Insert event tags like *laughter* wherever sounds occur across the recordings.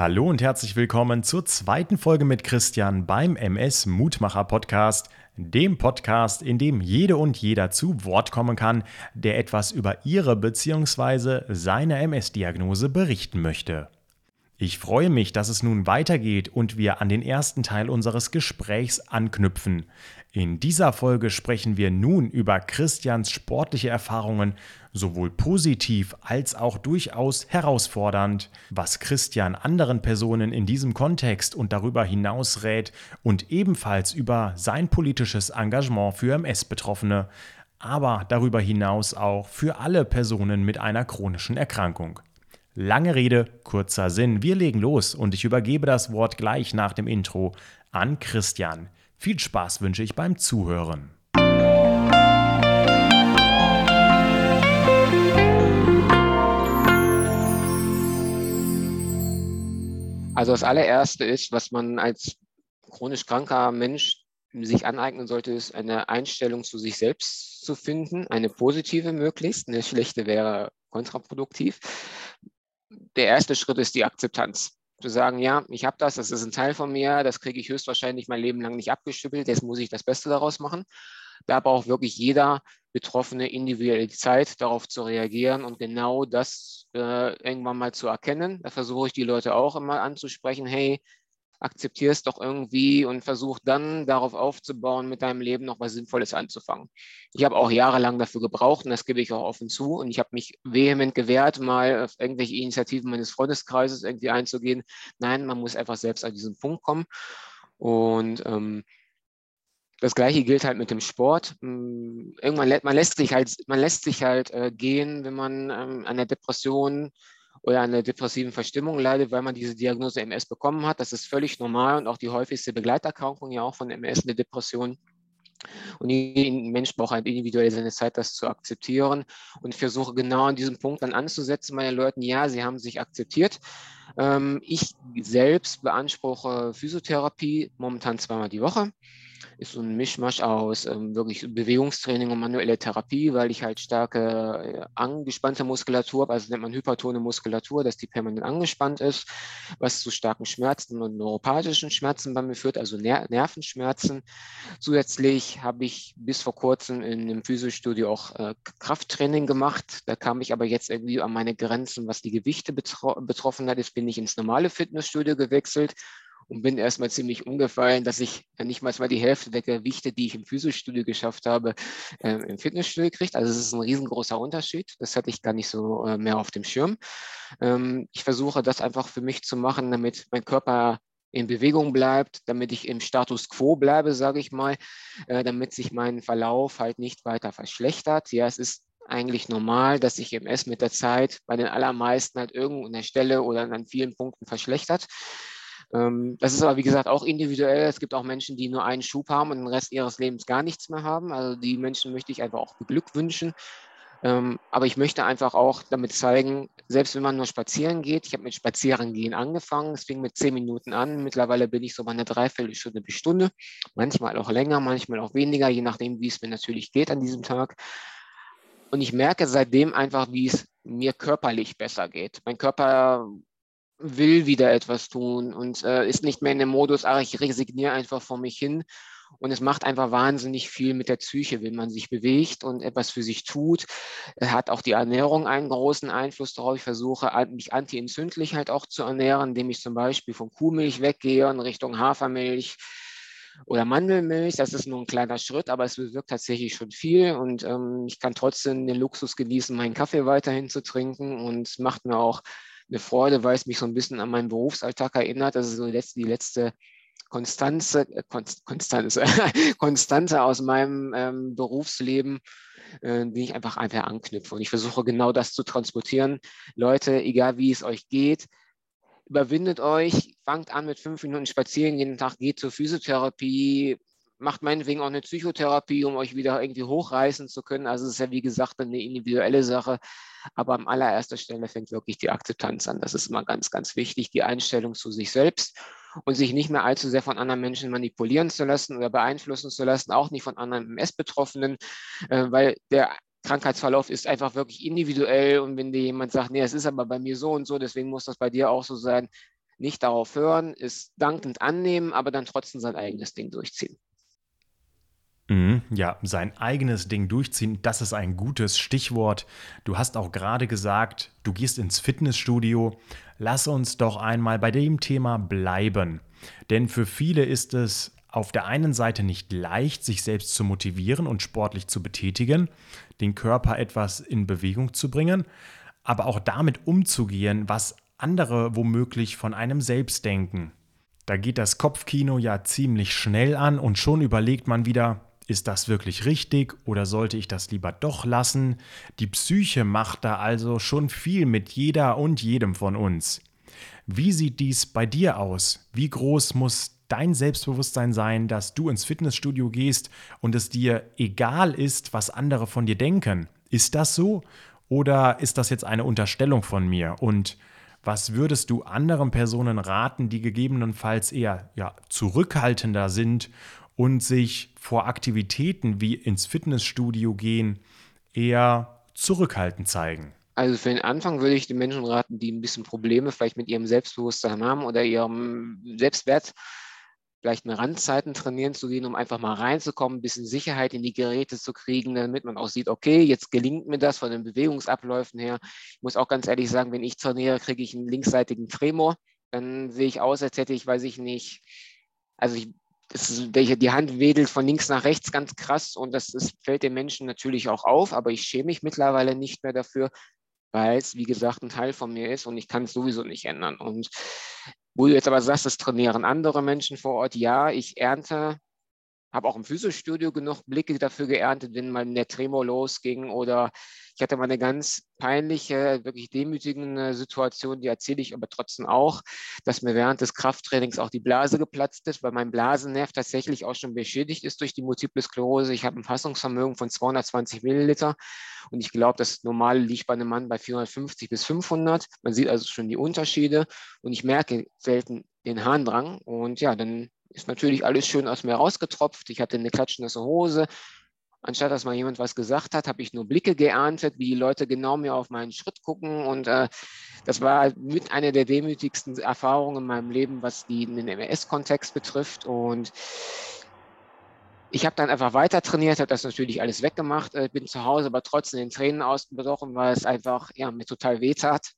Hallo und herzlich willkommen zur zweiten Folge mit Christian beim MS Mutmacher Podcast, dem Podcast, in dem jede und jeder zu Wort kommen kann, der etwas über ihre bzw. seine MS-Diagnose berichten möchte. Ich freue mich, dass es nun weitergeht und wir an den ersten Teil unseres Gesprächs anknüpfen. In dieser Folge sprechen wir nun über Christians sportliche Erfahrungen, sowohl positiv als auch durchaus herausfordernd, was Christian anderen Personen in diesem Kontext und darüber hinaus rät und ebenfalls über sein politisches Engagement für MS-Betroffene, aber darüber hinaus auch für alle Personen mit einer chronischen Erkrankung. Lange Rede, kurzer Sinn. Wir legen los und ich übergebe das Wort gleich nach dem Intro an Christian. Viel Spaß wünsche ich beim Zuhören. Also das allererste ist, was man als chronisch kranker Mensch sich aneignen sollte, ist eine Einstellung zu sich selbst zu finden, eine positive möglichst, eine schlechte wäre kontraproduktiv der erste Schritt ist die Akzeptanz. Zu sagen, ja, ich habe das, das ist ein Teil von mir, das kriege ich höchstwahrscheinlich mein Leben lang nicht abgeschüttelt, jetzt muss ich das Beste daraus machen. Da braucht wirklich jeder Betroffene individuelle Zeit, darauf zu reagieren und genau das äh, irgendwann mal zu erkennen. Da versuche ich die Leute auch immer anzusprechen, hey, akzeptier es doch irgendwie und versuch dann darauf aufzubauen, mit deinem Leben noch was Sinnvolles anzufangen. Ich habe auch jahrelang dafür gebraucht und das gebe ich auch offen zu und ich habe mich vehement gewehrt, mal auf irgendwelche Initiativen meines Freundeskreises irgendwie einzugehen. Nein, man muss einfach selbst an diesen Punkt kommen und ähm, das gleiche gilt halt mit dem Sport. Hm, irgendwann man lässt sich halt, man lässt sich halt äh, gehen, wenn man ähm, an der Depression oder einer depressiven Verstimmung leidet, weil man diese Diagnose MS bekommen hat. Das ist völlig normal und auch die häufigste Begleiterkrankung ja auch von MS, eine Depression. Und jeder Mensch braucht halt individuell seine Zeit, das zu akzeptieren. Und ich versuche genau an diesem Punkt dann anzusetzen, meine Leuten, ja, sie haben sich akzeptiert. Ähm, ich selbst beanspruche Physiotherapie momentan zweimal die Woche ist so ein Mischmasch aus ähm, wirklich Bewegungstraining und manuelle Therapie, weil ich halt starke äh, angespannte Muskulatur habe, also nennt man hypertone Muskulatur, dass die permanent angespannt ist, was zu starken Schmerzen und neuropathischen Schmerzen bei mir führt, also Ner Nervenschmerzen. Zusätzlich habe ich bis vor kurzem in einem Physiostudio auch äh, Krafttraining gemacht. Da kam ich aber jetzt irgendwie an meine Grenzen, was die Gewichte betro betroffen hat. Jetzt bin ich ins normale Fitnessstudio gewechselt und bin erstmal ziemlich umgefallen, dass ich nicht mal die Hälfte der Gewichte, die ich im Physiostudio geschafft habe, äh, im Fitnessstudio kriege. Also es ist ein riesengroßer Unterschied. Das hatte ich gar nicht so äh, mehr auf dem Schirm. Ähm, ich versuche das einfach für mich zu machen, damit mein Körper in Bewegung bleibt, damit ich im Status quo bleibe, sage ich mal, äh, damit sich mein Verlauf halt nicht weiter verschlechtert. Ja, es ist eigentlich normal, dass sich MS mit der Zeit bei den allermeisten halt irgendwo an der Stelle oder an vielen Punkten verschlechtert. Ähm, das ist aber, wie gesagt, auch individuell. Es gibt auch Menschen, die nur einen Schub haben und den Rest ihres Lebens gar nichts mehr haben. Also die Menschen möchte ich einfach auch beglückwünschen. Ähm, aber ich möchte einfach auch damit zeigen, selbst wenn man nur spazieren geht, ich habe mit Spazierengehen angefangen, es fing mit zehn Minuten an, mittlerweile bin ich so bei einer Dreiviertelstunde bis Stunde, manchmal auch länger, manchmal auch weniger, je nachdem, wie es mir natürlich geht an diesem Tag. Und ich merke seitdem einfach, wie es mir körperlich besser geht. Mein Körper will wieder etwas tun und äh, ist nicht mehr in dem Modus, ach, ich resigniere einfach vor mich hin. Und es macht einfach wahnsinnig viel mit der Psyche, wenn man sich bewegt und etwas für sich tut. Es hat auch die Ernährung einen großen Einfluss darauf. Ich versuche, mich antientzündlich halt auch zu ernähren, indem ich zum Beispiel von Kuhmilch weggehe in Richtung Hafermilch oder Mandelmilch. Das ist nur ein kleiner Schritt, aber es bewirkt tatsächlich schon viel. Und ähm, ich kann trotzdem den Luxus genießen, meinen Kaffee weiterhin zu trinken. Und es macht mir auch eine Freude, weil es mich so ein bisschen an meinen Berufsalltag erinnert. Das ist so die letzte, die letzte Konstanze, äh, Konstanze, *laughs* Konstante aus meinem ähm, Berufsleben, äh, die ich einfach einfach anknüpfe. Und ich versuche genau das zu transportieren. Leute, egal wie es euch geht, überwindet euch, fangt an mit fünf Minuten spazieren jeden Tag, geht zur Physiotherapie, macht meinetwegen auch eine Psychotherapie, um euch wieder irgendwie hochreißen zu können. Also es ist ja wie gesagt eine individuelle Sache. Aber an allererster Stelle fängt wirklich die Akzeptanz an. Das ist immer ganz, ganz wichtig, die Einstellung zu sich selbst und sich nicht mehr allzu sehr von anderen Menschen manipulieren zu lassen oder beeinflussen zu lassen, auch nicht von anderen MS-Betroffenen, äh, weil der Krankheitsverlauf ist einfach wirklich individuell und wenn dir jemand sagt, nee, es ist aber bei mir so und so, deswegen muss das bei dir auch so sein, nicht darauf hören, es dankend annehmen, aber dann trotzdem sein eigenes Ding durchziehen. Mhm, ja, sein eigenes Ding durchziehen, das ist ein gutes Stichwort. Du hast auch gerade gesagt, du gehst ins Fitnessstudio. Lass uns doch einmal bei dem Thema bleiben. Denn für viele ist es auf der einen Seite nicht leicht, sich selbst zu motivieren und sportlich zu betätigen, den Körper etwas in Bewegung zu bringen, aber auch damit umzugehen, was andere womöglich von einem selbst denken. Da geht das Kopfkino ja ziemlich schnell an und schon überlegt man wieder, ist das wirklich richtig oder sollte ich das lieber doch lassen? Die Psyche macht da also schon viel mit jeder und jedem von uns. Wie sieht dies bei dir aus? Wie groß muss dein Selbstbewusstsein sein, dass du ins Fitnessstudio gehst und es dir egal ist, was andere von dir denken? Ist das so? Oder ist das jetzt eine Unterstellung von mir? Und was würdest du anderen Personen raten, die gegebenenfalls eher ja, zurückhaltender sind und sich vor Aktivitäten wie ins Fitnessstudio gehen eher zurückhaltend zeigen? Also für den Anfang würde ich den Menschen raten, die ein bisschen Probleme vielleicht mit ihrem Selbstbewusstsein haben oder ihrem Selbstwert, vielleicht eine Randzeiten trainieren zu gehen, um einfach mal reinzukommen, ein bisschen Sicherheit in die Geräte zu kriegen, damit man auch sieht, okay, jetzt gelingt mir das von den Bewegungsabläufen her. Ich muss auch ganz ehrlich sagen, wenn ich trainiere, kriege ich einen linksseitigen Tremor. Dann sehe ich aus, als hätte ich, weiß ich nicht, also ich ist, die Hand wedelt von links nach rechts ganz krass und das ist, fällt den Menschen natürlich auch auf, aber ich schäme mich mittlerweile nicht mehr dafür, weil es, wie gesagt, ein Teil von mir ist und ich kann es sowieso nicht ändern. Und wo du jetzt aber sagst, das trainieren andere Menschen vor Ort, ja, ich ernte habe auch im Physiostudio genug Blicke dafür geerntet, wenn mal der Tremor losging oder ich hatte mal eine ganz peinliche, wirklich demütigende Situation, die erzähle ich aber trotzdem auch, dass mir während des Krafttrainings auch die Blase geplatzt ist, weil mein Blasennerv tatsächlich auch schon beschädigt ist durch die Multiple Sklerose. Ich habe ein Fassungsvermögen von 220 Milliliter und ich glaube, das normale liegt bei einem Mann bei 450 bis 500. Man sieht also schon die Unterschiede und ich merke selten den Harndrang und ja, dann ist natürlich alles schön aus mir rausgetropft. Ich hatte eine klatschnasse Hose. Anstatt dass mal jemand was gesagt hat, habe ich nur Blicke geerntet, wie die Leute genau mir auf meinen Schritt gucken. Und äh, das war mit einer der demütigsten Erfahrungen in meinem Leben, was die, den MS-Kontext betrifft. Und ich habe dann einfach weiter trainiert, habe das natürlich alles weggemacht, äh, bin zu Hause, aber trotzdem den Tränen ausgebrochen, weil es einfach ja, mir total weh tat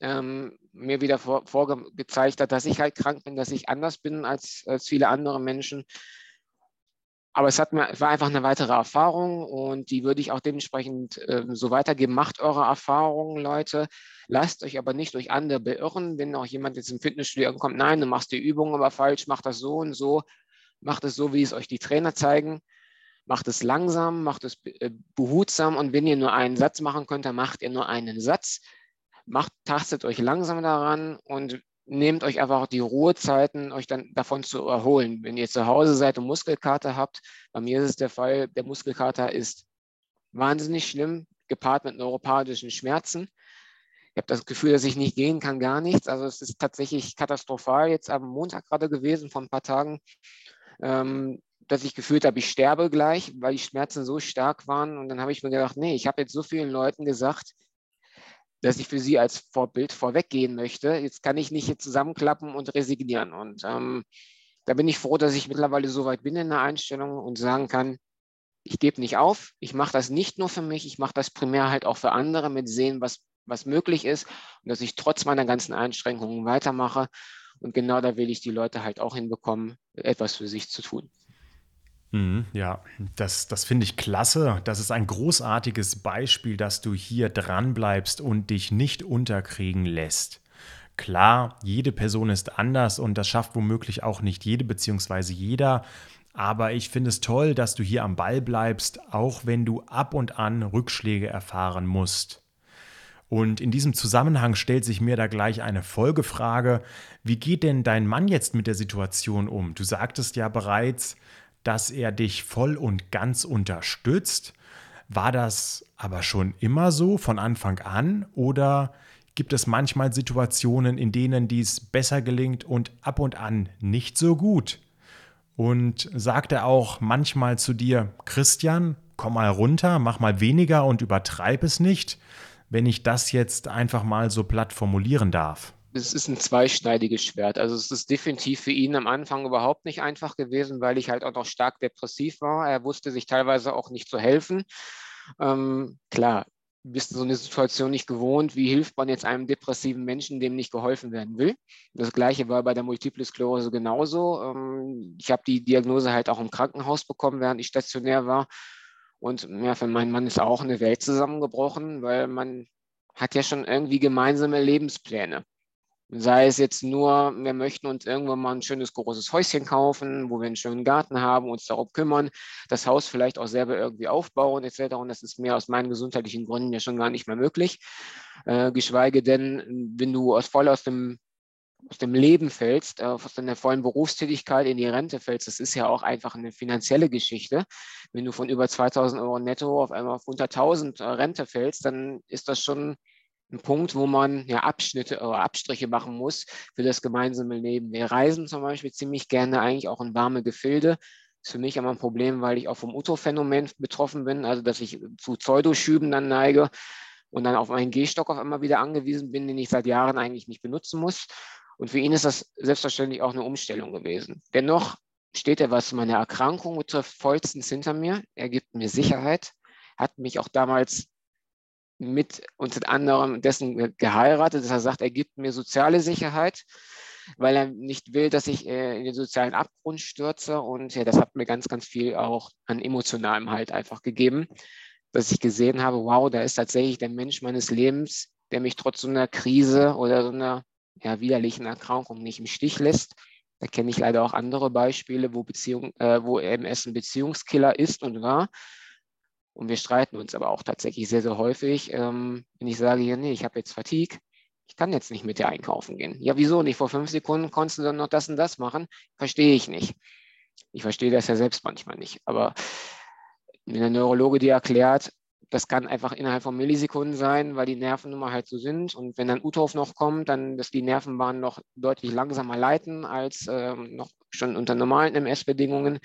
ähm, mir wieder vor, vorgezeigt hat, dass ich halt krank bin, dass ich anders bin als, als viele andere Menschen. Aber es hat mir, war einfach eine weitere Erfahrung und die würde ich auch dementsprechend äh, so weitergeben. Macht eure Erfahrungen, Leute. Lasst euch aber nicht durch andere beirren. Wenn auch jemand jetzt im Fitnessstudio kommt, nein, du machst die Übung aber falsch, mach das so und so. Macht es so, wie es euch die Trainer zeigen. Macht es langsam, macht es äh, behutsam und wenn ihr nur einen Satz machen könnt, dann macht ihr nur einen Satz macht, tastet euch langsam daran und nehmt euch einfach die Ruhezeiten, euch dann davon zu erholen. Wenn ihr zu Hause seid und Muskelkater habt, bei mir ist es der Fall, der Muskelkater ist wahnsinnig schlimm, gepaart mit neuropathischen Schmerzen. Ich habe das Gefühl, dass ich nicht gehen kann, gar nichts. Also es ist tatsächlich katastrophal jetzt am Montag gerade gewesen, vor ein paar Tagen, ähm, dass ich gefühlt habe, ich sterbe gleich, weil die Schmerzen so stark waren. Und dann habe ich mir gedacht, nee, ich habe jetzt so vielen Leuten gesagt, dass ich für sie als Vorbild vorweggehen möchte. Jetzt kann ich nicht hier zusammenklappen und resignieren. Und ähm, da bin ich froh, dass ich mittlerweile so weit bin in der Einstellung und sagen kann, ich gebe nicht auf, ich mache das nicht nur für mich, ich mache das primär halt auch für andere mit sehen, was, was möglich ist und dass ich trotz meiner ganzen Einschränkungen weitermache. Und genau da will ich die Leute halt auch hinbekommen, etwas für sich zu tun. Mhm, ja, das, das finde ich klasse. Das ist ein großartiges Beispiel, dass du hier dran bleibst und dich nicht unterkriegen lässt. Klar, jede Person ist anders und das schafft womöglich auch nicht jede bzw. jeder. Aber ich finde es toll, dass du hier am Ball bleibst, auch wenn du ab und an Rückschläge erfahren musst. Und in diesem Zusammenhang stellt sich mir da gleich eine Folgefrage. Wie geht denn dein Mann jetzt mit der Situation um? Du sagtest ja bereits, dass er dich voll und ganz unterstützt. War das aber schon immer so von Anfang an oder gibt es manchmal Situationen, in denen dies besser gelingt und ab und an nicht so gut? Und sagt er auch manchmal zu dir, Christian, komm mal runter, mach mal weniger und übertreib es nicht, wenn ich das jetzt einfach mal so platt formulieren darf? Es ist ein zweischneidiges Schwert. Also es ist definitiv für ihn am Anfang überhaupt nicht einfach gewesen, weil ich halt auch noch stark depressiv war. Er wusste sich teilweise auch nicht zu helfen. Ähm, klar, bist du so eine Situation nicht gewohnt. Wie hilft man jetzt einem depressiven Menschen, dem nicht geholfen werden will? Das gleiche war bei der Multiple Sklerose genauso. Ähm, ich habe die Diagnose halt auch im Krankenhaus bekommen, während ich stationär war. Und ja, für meinen Mann ist auch eine Welt zusammengebrochen, weil man hat ja schon irgendwie gemeinsame Lebenspläne. Sei es jetzt nur, wir möchten uns irgendwann mal ein schönes großes Häuschen kaufen, wo wir einen schönen Garten haben, uns darum kümmern, das Haus vielleicht auch selber irgendwie aufbauen etc. Und das ist mir aus meinen gesundheitlichen Gründen ja schon gar nicht mehr möglich. Äh, geschweige denn, wenn du aus, voll aus dem, aus dem Leben fällst, äh, aus deiner vollen Berufstätigkeit in die Rente fällst, das ist ja auch einfach eine finanzielle Geschichte. Wenn du von über 2000 Euro netto auf einmal auf unter 1000 äh, Rente fällst, dann ist das schon ein Punkt, wo man ja Abschnitte oder Abstriche machen muss für das gemeinsame Leben. Wir reisen zum Beispiel ziemlich gerne eigentlich auch in warme Gefilde. Ist für mich immer ein Problem, weil ich auch vom Uto-Phänomen betroffen bin, also dass ich zu Pseudoschüben dann neige und dann auf meinen Gehstock auf einmal wieder angewiesen bin, den ich seit Jahren eigentlich nicht benutzen muss. Und für ihn ist das selbstverständlich auch eine Umstellung gewesen. Dennoch steht er, was meine Erkrankung betrifft, vollstens hinter mir. Er gibt mir Sicherheit, hat mich auch damals mit unter anderem dessen geheiratet, dass er sagt, er gibt mir soziale Sicherheit, weil er nicht will, dass ich äh, in den sozialen Abgrund stürze. Und ja, das hat mir ganz, ganz viel auch an emotionalem Halt einfach gegeben, dass ich gesehen habe, wow, da ist tatsächlich der Mensch meines Lebens, der mich trotz so einer Krise oder so einer ja, widerlichen Erkrankung nicht im Stich lässt. Da kenne ich leider auch andere Beispiele, wo, Beziehung, äh, wo MS ein Beziehungskiller ist und war und wir streiten uns aber auch tatsächlich sehr, sehr häufig, ähm, wenn ich sage, ja, nee, ich habe jetzt Fatigue, ich kann jetzt nicht mit dir einkaufen gehen. Ja, wieso nicht? Vor fünf Sekunden konntest du dann noch das und das machen? Verstehe ich nicht. Ich verstehe das ja selbst manchmal nicht. Aber wenn der Neurologe dir erklärt, das kann einfach innerhalb von Millisekunden sein, weil die Nerven nun mal halt so sind. Und wenn dann Uthof noch kommt, dann, dass die Nervenbahnen noch deutlich langsamer leiten als ähm, noch schon unter normalen MS-Bedingungen,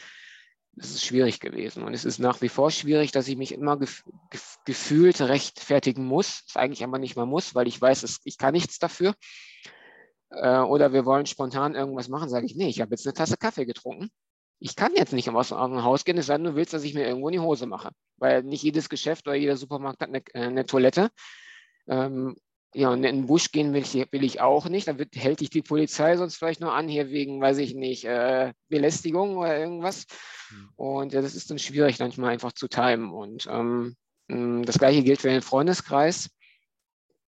es ist schwierig gewesen. Und es ist nach wie vor schwierig, dass ich mich immer gef gef gefühlt rechtfertigen muss. Das eigentlich aber nicht mal muss, weil ich weiß, ich kann nichts dafür. Äh, oder wir wollen spontan irgendwas machen, sage ich, nee, ich habe jetzt eine Tasse Kaffee getrunken. Ich kann jetzt nicht aus dem Haus gehen, es sei denn, du willst, dass ich mir irgendwo in die Hose mache. Weil nicht jedes Geschäft oder jeder Supermarkt hat eine, äh, eine Toilette. Ähm, ja, und in den Busch gehen will ich, will ich auch nicht. Dann wird, hält dich die Polizei sonst vielleicht nur an, hier wegen, weiß ich nicht, äh, Belästigung oder irgendwas. Mhm. Und ja, das ist dann schwierig, manchmal einfach zu timen. Und ähm, mm, das gleiche gilt für den Freundeskreis,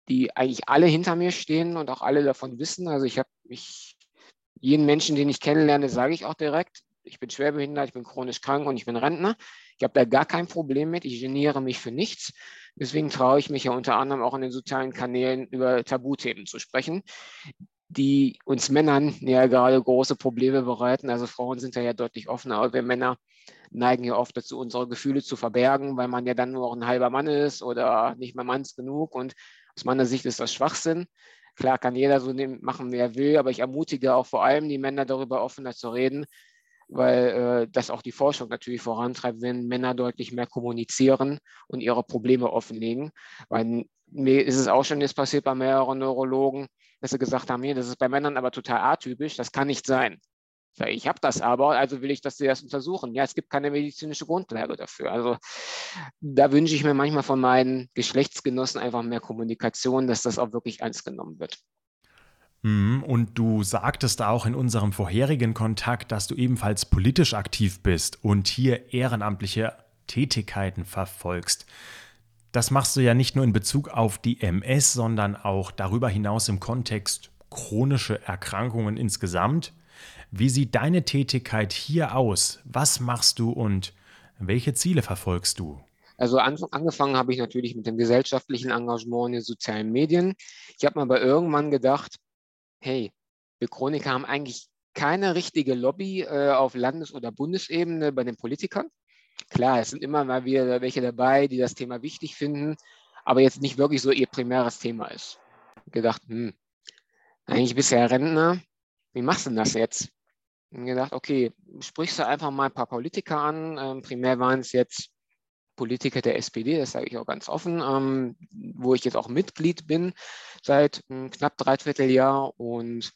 die eigentlich alle hinter mir stehen und auch alle davon wissen. Also ich habe mich, jeden Menschen, den ich kennenlerne, sage ich auch direkt, ich bin schwerbehindert, ich bin chronisch krank und ich bin Rentner. Ich habe da gar kein Problem mit. Ich geniere mich für nichts. Deswegen traue ich mich ja unter anderem auch in den sozialen Kanälen über Tabuthemen zu sprechen, die uns Männern ja gerade große Probleme bereiten. Also Frauen sind da ja deutlich offener, aber wir Männer neigen ja oft dazu, unsere Gefühle zu verbergen, weil man ja dann nur ein halber Mann ist oder nicht mehr manns genug. Und aus meiner Sicht ist das Schwachsinn. Klar kann jeder so machen, wie er will, aber ich ermutige auch vor allem die Männer darüber offener zu reden, weil äh, das auch die Forschung natürlich vorantreibt, wenn Männer deutlich mehr kommunizieren und ihre Probleme offenlegen. Weil mir ist es auch schon jetzt passiert bei mehreren Neurologen, dass sie gesagt haben, hier, das ist bei Männern aber total atypisch, das kann nicht sein. Ich habe das aber, also will ich, dass sie das untersuchen. Ja, es gibt keine medizinische Grundlage dafür. Also da wünsche ich mir manchmal von meinen Geschlechtsgenossen einfach mehr Kommunikation, dass das auch wirklich ernst genommen wird. Mhm, und du sagtest auch in unserem vorherigen Kontakt, dass du ebenfalls politisch aktiv bist und hier ehrenamtliche Tätigkeiten verfolgst. Das machst du ja nicht nur in Bezug auf die MS, sondern auch darüber hinaus im Kontext chronische Erkrankungen insgesamt. Wie sieht deine Tätigkeit hier aus? Was machst du und welche Ziele verfolgst du? Also an, angefangen habe ich natürlich mit dem gesellschaftlichen Engagement in den sozialen Medien. Ich habe mir aber irgendwann gedacht, hey, wir Chroniker haben eigentlich keine richtige Lobby äh, auf Landes- oder Bundesebene bei den Politikern. Klar, es sind immer mal wieder welche dabei, die das Thema wichtig finden, aber jetzt nicht wirklich so ihr primäres Thema ist. Gedacht, hm, eigentlich bist du ja Rentner, wie machst du denn das jetzt? Und gedacht, okay, sprichst du einfach mal ein paar Politiker an. Ähm, primär waren es jetzt Politiker der SPD, das sage ich auch ganz offen, ähm, wo ich jetzt auch Mitglied bin seit ähm, knapp dreiviertel Jahr und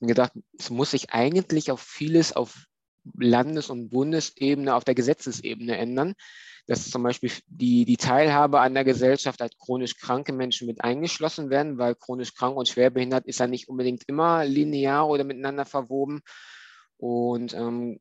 gedacht, es muss sich eigentlich auf vieles auf Landes- und Bundesebene, auf der Gesetzesebene ändern, dass zum Beispiel die, die Teilhabe an der Gesellschaft als chronisch kranke Menschen mit eingeschlossen werden, weil chronisch krank und schwerbehindert ist ja nicht unbedingt immer linear oder miteinander verwoben. Und ähm,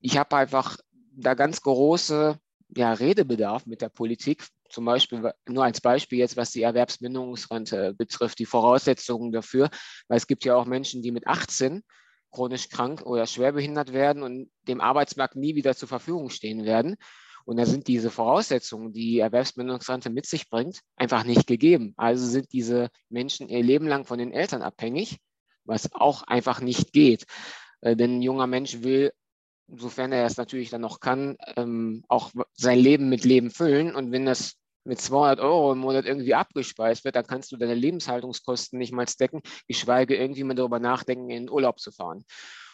ich habe einfach da ganz große ja, Redebedarf mit der Politik, zum Beispiel nur als Beispiel jetzt, was die Erwerbsminderungsrente betrifft, die Voraussetzungen dafür, weil es gibt ja auch Menschen, die mit 18 chronisch krank oder schwerbehindert werden und dem Arbeitsmarkt nie wieder zur Verfügung stehen werden. Und da sind diese Voraussetzungen, die Erwerbsminderungsrente mit sich bringt, einfach nicht gegeben. Also sind diese Menschen ihr Leben lang von den Eltern abhängig, was auch einfach nicht geht. Äh, denn ein junger Mensch will sofern er es natürlich dann noch kann, ähm, auch sein Leben mit Leben füllen. Und wenn das mit 200 Euro im Monat irgendwie abgespeist wird, dann kannst du deine Lebenshaltungskosten nicht mal decken, geschweige irgendwie mal darüber nachdenken, in den Urlaub zu fahren.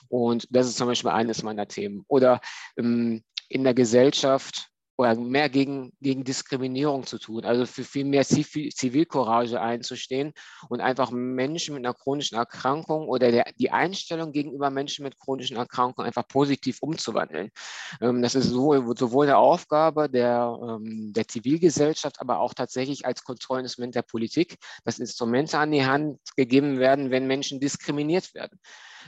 Und das ist zum Beispiel eines meiner Themen. Oder ähm, in der Gesellschaft oder mehr gegen, gegen Diskriminierung zu tun, also für viel mehr Zivilcourage einzustehen und einfach Menschen mit einer chronischen Erkrankung oder der, die Einstellung gegenüber Menschen mit chronischen Erkrankungen einfach positiv umzuwandeln. Ähm, das ist sowohl, sowohl eine Aufgabe der, ähm, der Zivilgesellschaft, aber auch tatsächlich als Kontrollinstrument der Politik, dass Instrumente an die Hand gegeben werden, wenn Menschen diskriminiert werden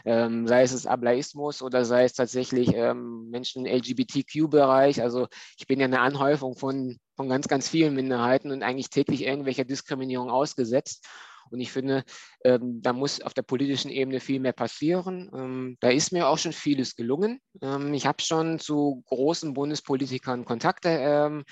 ähm, sei es Ableismus oder sei es tatsächlich ähm, Menschen im LGBTQ-Bereich. Also ich bin ja eine Anhäufung von, von ganz, ganz vielen Minderheiten und eigentlich täglich irgendwelcher Diskriminierung ausgesetzt. Und ich finde, ähm, da muss auf der politischen Ebene viel mehr passieren. Ähm, da ist mir auch schon vieles gelungen. Ähm, ich habe schon zu großen Bundespolitikern Kontakte ähm,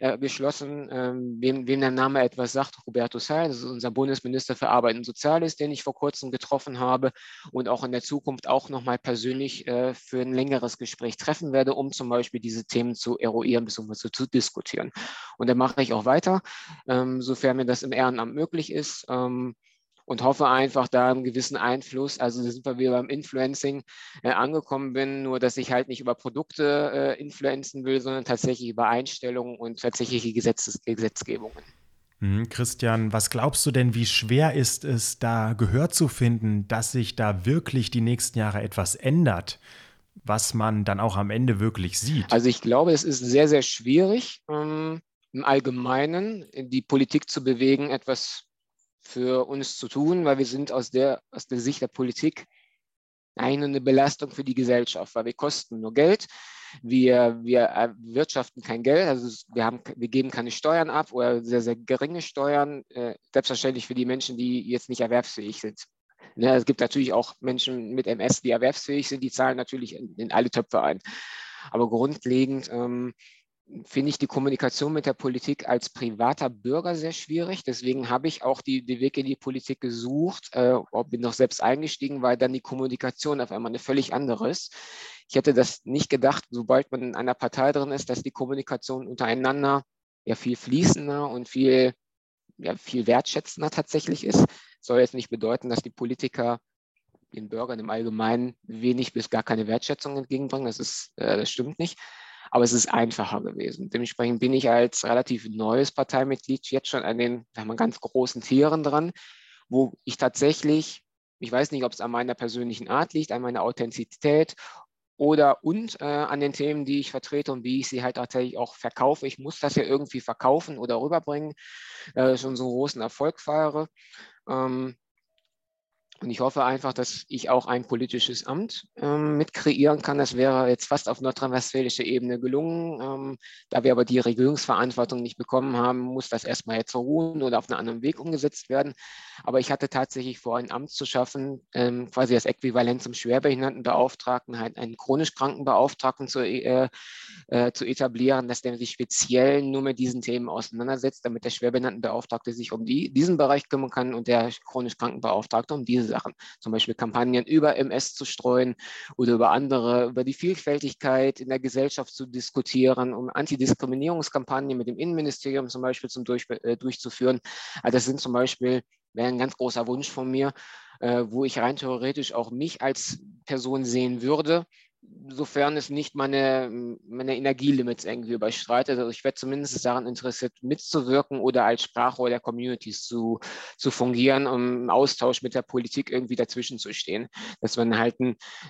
äh, geschlossen. Ähm, wem, wem, der Name etwas sagt, Roberto Say, das ist unser Bundesminister für Arbeit und Soziales, den ich vor kurzem getroffen habe und auch in der Zukunft auch nochmal persönlich äh, für ein längeres Gespräch treffen werde, um zum Beispiel diese Themen zu eruieren bzw. zu diskutieren. Und da mache ich auch weiter, ähm, sofern mir das im Ehrenamt möglich ist. Und hoffe einfach da einen gewissen Einfluss, also da sind wir wieder beim Influencing äh, angekommen bin, nur dass ich halt nicht über Produkte äh, influenzen will, sondern tatsächlich über Einstellungen und tatsächliche Gesetzes Gesetzgebungen. Mhm, Christian, was glaubst du denn, wie schwer ist es, da Gehör zu finden, dass sich da wirklich die nächsten Jahre etwas ändert, was man dann auch am Ende wirklich sieht? Also ich glaube, es ist sehr, sehr schwierig, ähm, im Allgemeinen die Politik zu bewegen, etwas für uns zu tun, weil wir sind aus der, aus der Sicht der Politik eine Belastung für die Gesellschaft, weil wir kosten nur Geld, wir, wir erwirtschaften kein Geld, also wir, haben, wir geben keine Steuern ab oder sehr, sehr geringe Steuern, äh, selbstverständlich für die Menschen, die jetzt nicht erwerbsfähig sind. Ne, es gibt natürlich auch Menschen mit MS, die erwerbsfähig sind, die zahlen natürlich in, in alle Töpfe ein. Aber grundlegend ähm, finde ich die Kommunikation mit der Politik als privater Bürger sehr schwierig. Deswegen habe ich auch die, die Weg in die Politik gesucht, äh, bin noch selbst eingestiegen, weil dann die Kommunikation auf einmal eine völlig andere ist. Ich hätte das nicht gedacht, sobald man in einer Partei drin ist, dass die Kommunikation untereinander ja viel fließender und viel, ja, viel wertschätzender tatsächlich ist. Soll jetzt nicht bedeuten, dass die Politiker den Bürgern im Allgemeinen wenig bis gar keine Wertschätzung entgegenbringen. Das, ist, äh, das stimmt nicht aber es ist einfacher gewesen. Dementsprechend bin ich als relativ neues Parteimitglied jetzt schon an den sagen wir, ganz großen Tieren dran, wo ich tatsächlich, ich weiß nicht, ob es an meiner persönlichen Art liegt, an meiner Authentizität oder und äh, an den Themen, die ich vertrete und wie ich sie halt tatsächlich auch verkaufe. Ich muss das ja irgendwie verkaufen oder rüberbringen, äh, schon so einen großen Erfolg feiere. Ähm, und ich hoffe einfach, dass ich auch ein politisches Amt ähm, mit kreieren kann. Das wäre jetzt fast auf nordrhein-westfälischer Ebene gelungen. Ähm, da wir aber die Regierungsverantwortung nicht bekommen haben, muss das erstmal jetzt ruhen oder auf einen anderen Weg umgesetzt werden. Aber ich hatte tatsächlich vor, ein Amt zu schaffen, ähm, quasi das Äquivalent zum Schwerbehindertenbeauftragten, halt einen chronisch Krankenbeauftragten zu, äh, äh, zu etablieren, dass der sich speziell nur mit diesen Themen auseinandersetzt, damit der Schwerbehindertenbeauftragte sich um die, diesen Bereich kümmern kann und der chronisch Krankenbeauftragte um diese Sachen. Zum Beispiel Kampagnen über MS zu streuen oder über andere, über die Vielfältigkeit in der Gesellschaft zu diskutieren, um Antidiskriminierungskampagnen mit dem Innenministerium zum Beispiel zum durch, äh, durchzuführen. Also das sind zum Beispiel wäre ein ganz großer Wunsch von mir, äh, wo ich rein theoretisch auch mich als Person sehen würde, sofern es nicht meine, meine Energielimits irgendwie überschreitet. Also ich werde zumindest daran interessiert, mitzuwirken oder als Sprachrohr der Communities zu, zu fungieren, um im Austausch mit der Politik irgendwie dazwischen zu stehen. Dass man halt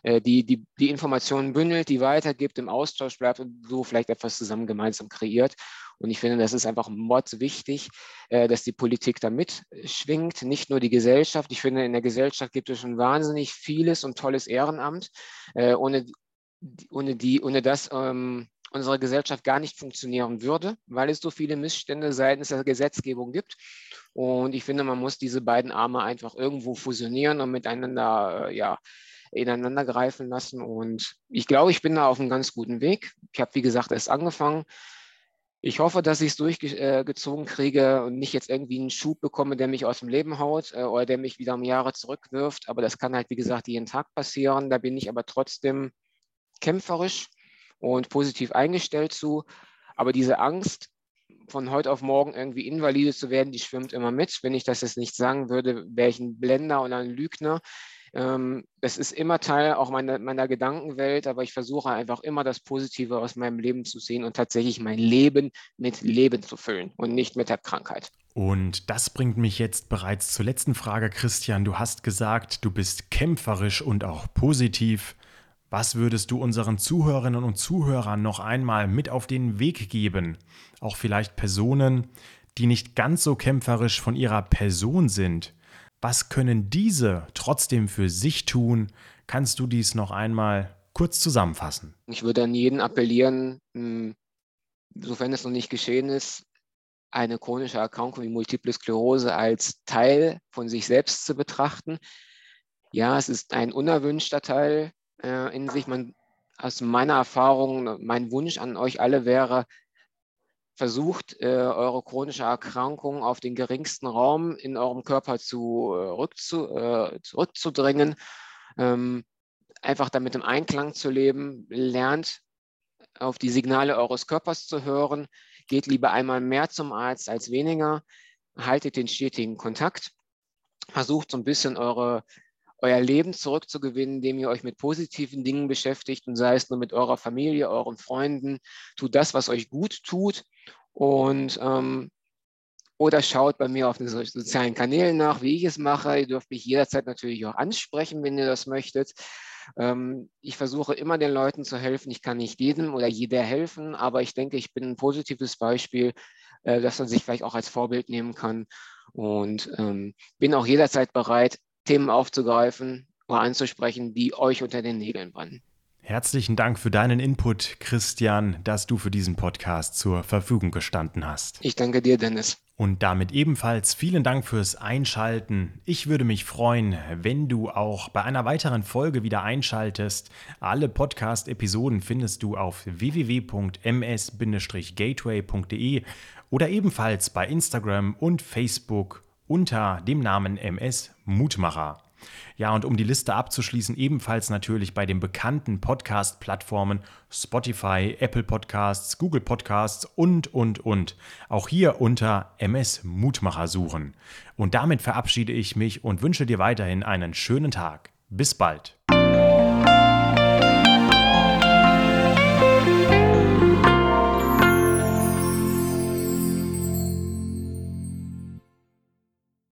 äh, die, die, die Informationen bündelt, die weitergibt, im Austausch bleibt und so vielleicht etwas zusammen gemeinsam kreiert. Und ich finde, das ist einfach mordswichtig, äh, dass die Politik da mitschwingt, nicht nur die Gesellschaft. Ich finde, in der Gesellschaft gibt es schon wahnsinnig vieles und tolles Ehrenamt. Äh, ohne, ohne, die, ohne das ähm, unsere Gesellschaft gar nicht funktionieren würde, weil es so viele Missstände seitens der Gesetzgebung gibt. Und ich finde, man muss diese beiden Arme einfach irgendwo fusionieren und miteinander, äh, ja, ineinander greifen lassen. Und ich glaube, ich bin da auf einem ganz guten Weg. Ich habe, wie gesagt, erst angefangen. Ich hoffe, dass ich es durchgezogen kriege und nicht jetzt irgendwie einen Schub bekomme, der mich aus dem Leben haut äh, oder der mich wieder um Jahre zurückwirft. Aber das kann halt, wie gesagt, jeden Tag passieren. Da bin ich aber trotzdem kämpferisch und positiv eingestellt zu. Aber diese Angst, von heute auf morgen irgendwie invalide zu werden, die schwimmt immer mit. Wenn ich das jetzt nicht sagen würde, wäre ich ein Blender oder ein Lügner. Ähm, das ist immer Teil auch meiner, meiner Gedankenwelt, aber ich versuche einfach immer das Positive aus meinem Leben zu sehen und tatsächlich mein Leben mit Leben zu füllen und nicht mit der Krankheit. Und das bringt mich jetzt bereits zur letzten Frage, Christian. Du hast gesagt, du bist kämpferisch und auch positiv. Was würdest du unseren Zuhörerinnen und Zuhörern noch einmal mit auf den Weg geben? Auch vielleicht Personen, die nicht ganz so kämpferisch von ihrer Person sind. Was können diese trotzdem für sich tun? Kannst du dies noch einmal kurz zusammenfassen? Ich würde an jeden appellieren, hm, sofern es noch nicht geschehen ist, eine chronische Erkrankung wie Multiple Sklerose als Teil von sich selbst zu betrachten. Ja, es ist ein unerwünschter Teil äh, in sich. Man, aus meiner Erfahrung, mein Wunsch an euch alle wäre, versucht, äh, eure chronische Erkrankung auf den geringsten Raum in eurem Körper zu, äh, rückzu, äh, zurückzudrängen. Ähm, einfach damit im Einklang zu leben. Lernt auf die Signale eures Körpers zu hören. Geht lieber einmal mehr zum Arzt als weniger. Haltet den stetigen Kontakt. Versucht so ein bisschen eure euer Leben zurückzugewinnen, indem ihr euch mit positiven Dingen beschäftigt und sei es nur mit eurer Familie, euren Freunden. Tut das, was euch gut tut und ähm, oder schaut bei mir auf den sozialen Kanälen nach, wie ich es mache. Ihr dürft mich jederzeit natürlich auch ansprechen, wenn ihr das möchtet. Ähm, ich versuche immer den Leuten zu helfen. Ich kann nicht jedem oder jeder helfen, aber ich denke, ich bin ein positives Beispiel, äh, dass man sich vielleicht auch als Vorbild nehmen kann. Und ähm, bin auch jederzeit bereit, Themen aufzugreifen oder anzusprechen, die euch unter den Nägeln brennen. Herzlichen Dank für deinen Input, Christian, dass du für diesen Podcast zur Verfügung gestanden hast. Ich danke dir, Dennis. Und damit ebenfalls vielen Dank fürs Einschalten. Ich würde mich freuen, wenn du auch bei einer weiteren Folge wieder einschaltest. Alle Podcast-Episoden findest du auf www.ms-gateway.de oder ebenfalls bei Instagram und Facebook unter dem Namen MS Mutmacher. Ja, und um die Liste abzuschließen, ebenfalls natürlich bei den bekannten Podcast-Plattformen Spotify, Apple Podcasts, Google Podcasts und, und, und. Auch hier unter MS Mutmacher suchen. Und damit verabschiede ich mich und wünsche dir weiterhin einen schönen Tag. Bis bald.